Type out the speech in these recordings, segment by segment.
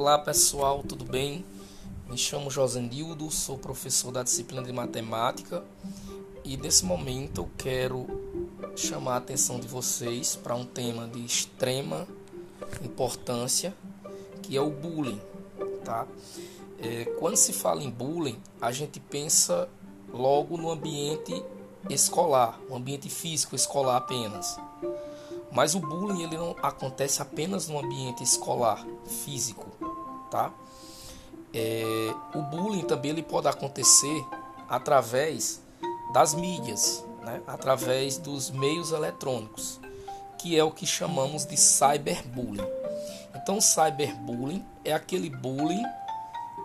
Olá pessoal, tudo bem? Me chamo Josendildo, sou professor da disciplina de matemática e nesse momento eu quero chamar a atenção de vocês para um tema de extrema importância que é o bullying, tá? É, quando se fala em bullying, a gente pensa logo no ambiente escolar, o ambiente físico escolar apenas. Mas o bullying ele não acontece apenas no ambiente escolar, físico, tá? É, o bullying também ele pode acontecer através das mídias, né? através dos meios eletrônicos, que é o que chamamos de cyberbullying. Então, cyberbullying é aquele bullying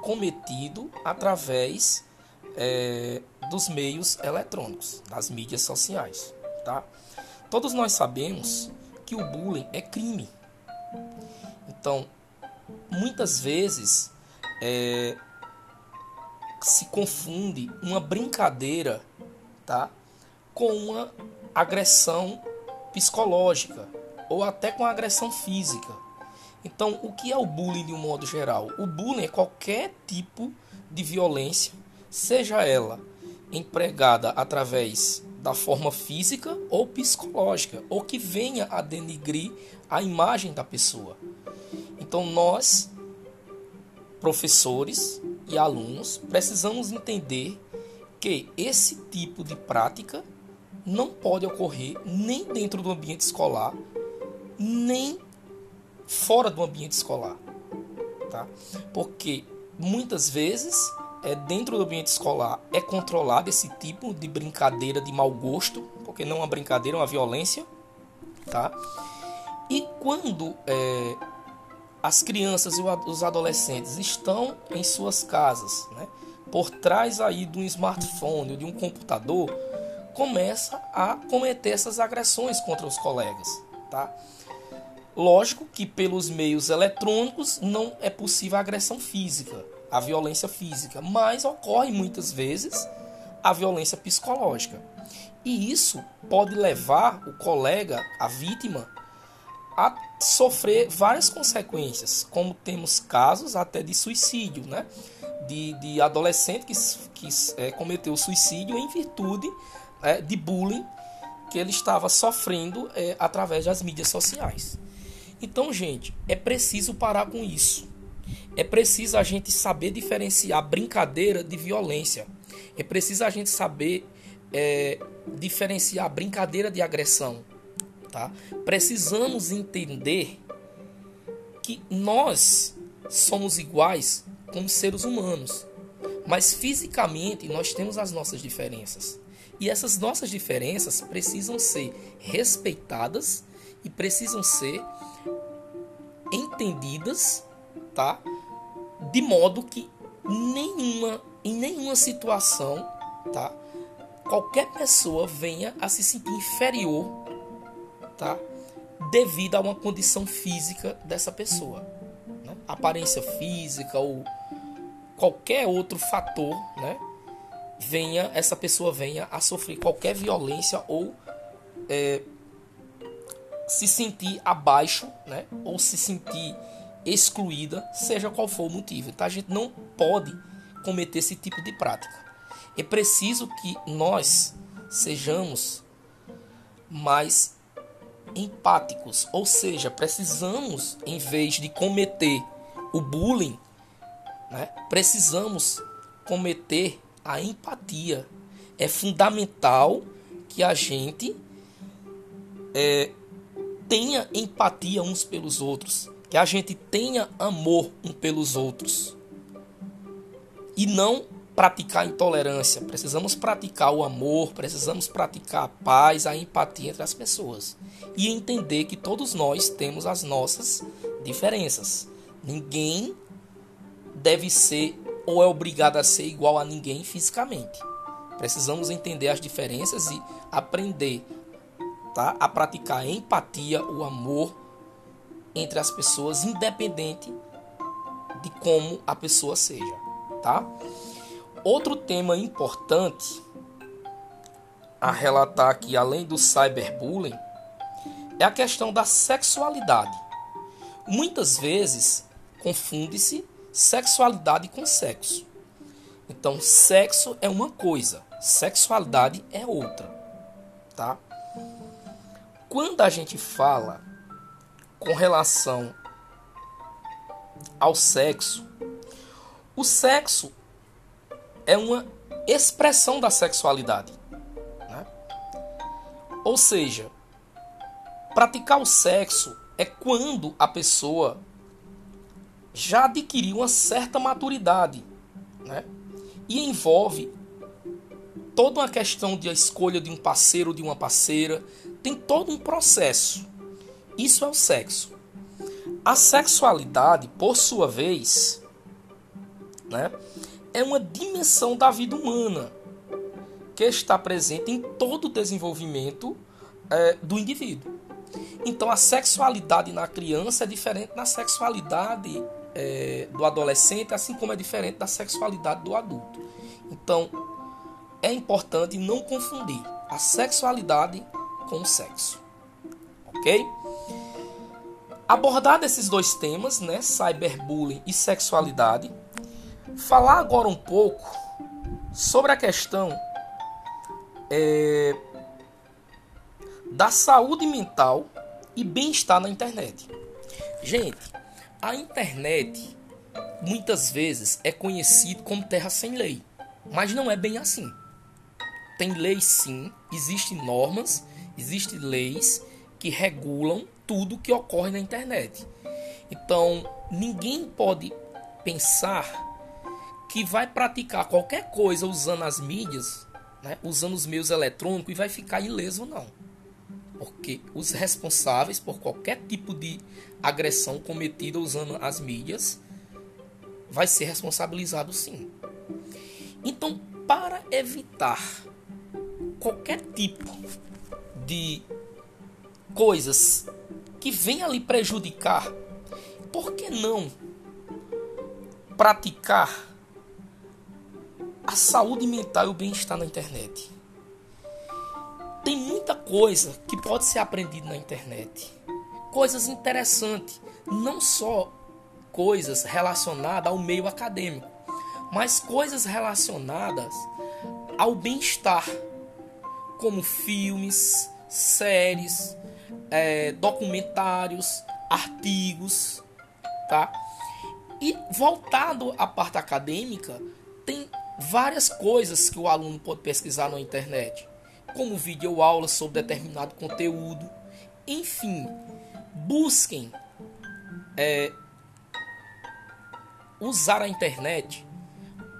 cometido através é, dos meios eletrônicos, das mídias sociais, tá? Todos nós sabemos que o bullying é crime. Então, muitas vezes é, se confunde uma brincadeira, tá, com uma agressão psicológica ou até com agressão física. Então, o que é o bullying de um modo geral? O bullying é qualquer tipo de violência, seja ela empregada através da forma física ou psicológica, ou que venha a denigrir a imagem da pessoa. Então nós, professores e alunos, precisamos entender que esse tipo de prática não pode ocorrer nem dentro do ambiente escolar, nem fora do ambiente escolar, tá? Porque muitas vezes é, dentro do ambiente escolar é controlado esse tipo de brincadeira de mau gosto, porque não é uma brincadeira, é uma violência, tá? E quando é, as crianças e os adolescentes estão em suas casas, né, por trás aí de um smartphone ou de um computador, começa a cometer essas agressões contra os colegas, tá? Lógico que pelos meios eletrônicos não é possível a agressão física, a violência física, mas ocorre muitas vezes a violência psicológica. E isso pode levar o colega, a vítima, a sofrer várias consequências, como temos casos até de suicídio, né? De, de adolescente que, que é, cometeu suicídio em virtude é, de bullying que ele estava sofrendo é, através das mídias sociais. Então, gente, é preciso parar com isso. É preciso a gente saber diferenciar brincadeira de violência. É preciso a gente saber é, diferenciar brincadeira de agressão. Tá? Precisamos entender que nós somos iguais como seres humanos, mas fisicamente nós temos as nossas diferenças. E essas nossas diferenças precisam ser respeitadas e precisam ser entendidas, tá? de modo que nenhuma em nenhuma situação, tá? Qualquer pessoa venha a se sentir inferior, tá? Devido a uma condição física dessa pessoa, né? aparência física ou qualquer outro fator, né? Venha essa pessoa venha a sofrer qualquer violência ou é, se sentir abaixo, né? Ou se sentir excluída, seja qual for o motivo. Então a gente não pode cometer esse tipo de prática. É preciso que nós sejamos mais empáticos, ou seja, precisamos, em vez de cometer o bullying, né, precisamos cometer a empatia. É fundamental que a gente é, tenha empatia uns pelos outros, que a gente tenha amor um pelos outros. E não praticar intolerância. Precisamos praticar o amor, precisamos praticar a paz, a empatia entre as pessoas e entender que todos nós temos as nossas diferenças. Ninguém deve ser ou é obrigado a ser igual a ninguém fisicamente. Precisamos entender as diferenças e aprender tá, a praticar a empatia, o amor entre as pessoas, independente de como a pessoa seja, tá? Outro tema importante a relatar aqui, além do cyberbullying, é a questão da sexualidade. Muitas vezes, confunde-se sexualidade com sexo. Então, sexo é uma coisa, sexualidade é outra, tá? Quando a gente fala com relação ao sexo, o sexo é uma expressão da sexualidade. Né? Ou seja, praticar o sexo é quando a pessoa já adquiriu uma certa maturidade né? e envolve toda uma questão de escolha de um parceiro ou de uma parceira, tem todo um processo. Isso é o sexo. A sexualidade, por sua vez, né, é uma dimensão da vida humana que está presente em todo o desenvolvimento é, do indivíduo. Então, a sexualidade na criança é diferente da sexualidade é, do adolescente, assim como é diferente da sexualidade do adulto. Então, é importante não confundir a sexualidade com o sexo. Ok? Abordar esses dois temas, né, cyberbullying e sexualidade, falar agora um pouco sobre a questão é, da saúde mental e bem-estar na internet. Gente, a internet muitas vezes é conhecido como terra sem lei, mas não é bem assim. Tem leis sim, existem normas, existem leis que regulam tudo que ocorre na internet. Então, ninguém pode pensar que vai praticar qualquer coisa usando as mídias, né, usando os meios eletrônicos e vai ficar ileso, não. Porque os responsáveis por qualquer tipo de agressão cometida usando as mídias vai ser responsabilizado sim. Então, para evitar qualquer tipo de coisas que venham lhe prejudicar, por que não praticar a saúde mental e o bem-estar na internet? Tem muita coisa que pode ser aprendida na internet. Coisas interessantes, não só coisas relacionadas ao meio acadêmico, mas coisas relacionadas ao bem-estar, como filmes, séries, é, documentários, artigos, tá? E voltado à parte acadêmica, tem várias coisas que o aluno pode pesquisar na internet como vídeo aula sobre determinado conteúdo. Enfim, busquem é, usar a internet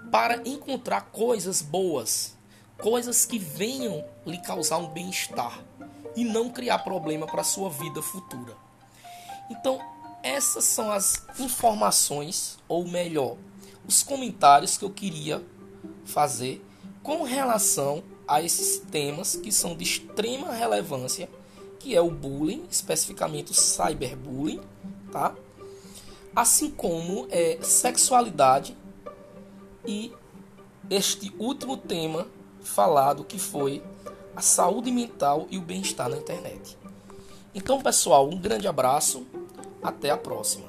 para encontrar coisas boas, coisas que venham lhe causar um bem-estar e não criar problema para a sua vida futura. Então, essas são as informações, ou melhor, os comentários que eu queria fazer com relação a esses temas que são de extrema relevância, que é o bullying, especificamente o cyberbullying, tá? Assim como é sexualidade e este último tema falado que foi a saúde mental e o bem-estar na internet. Então, pessoal, um grande abraço, até a próxima.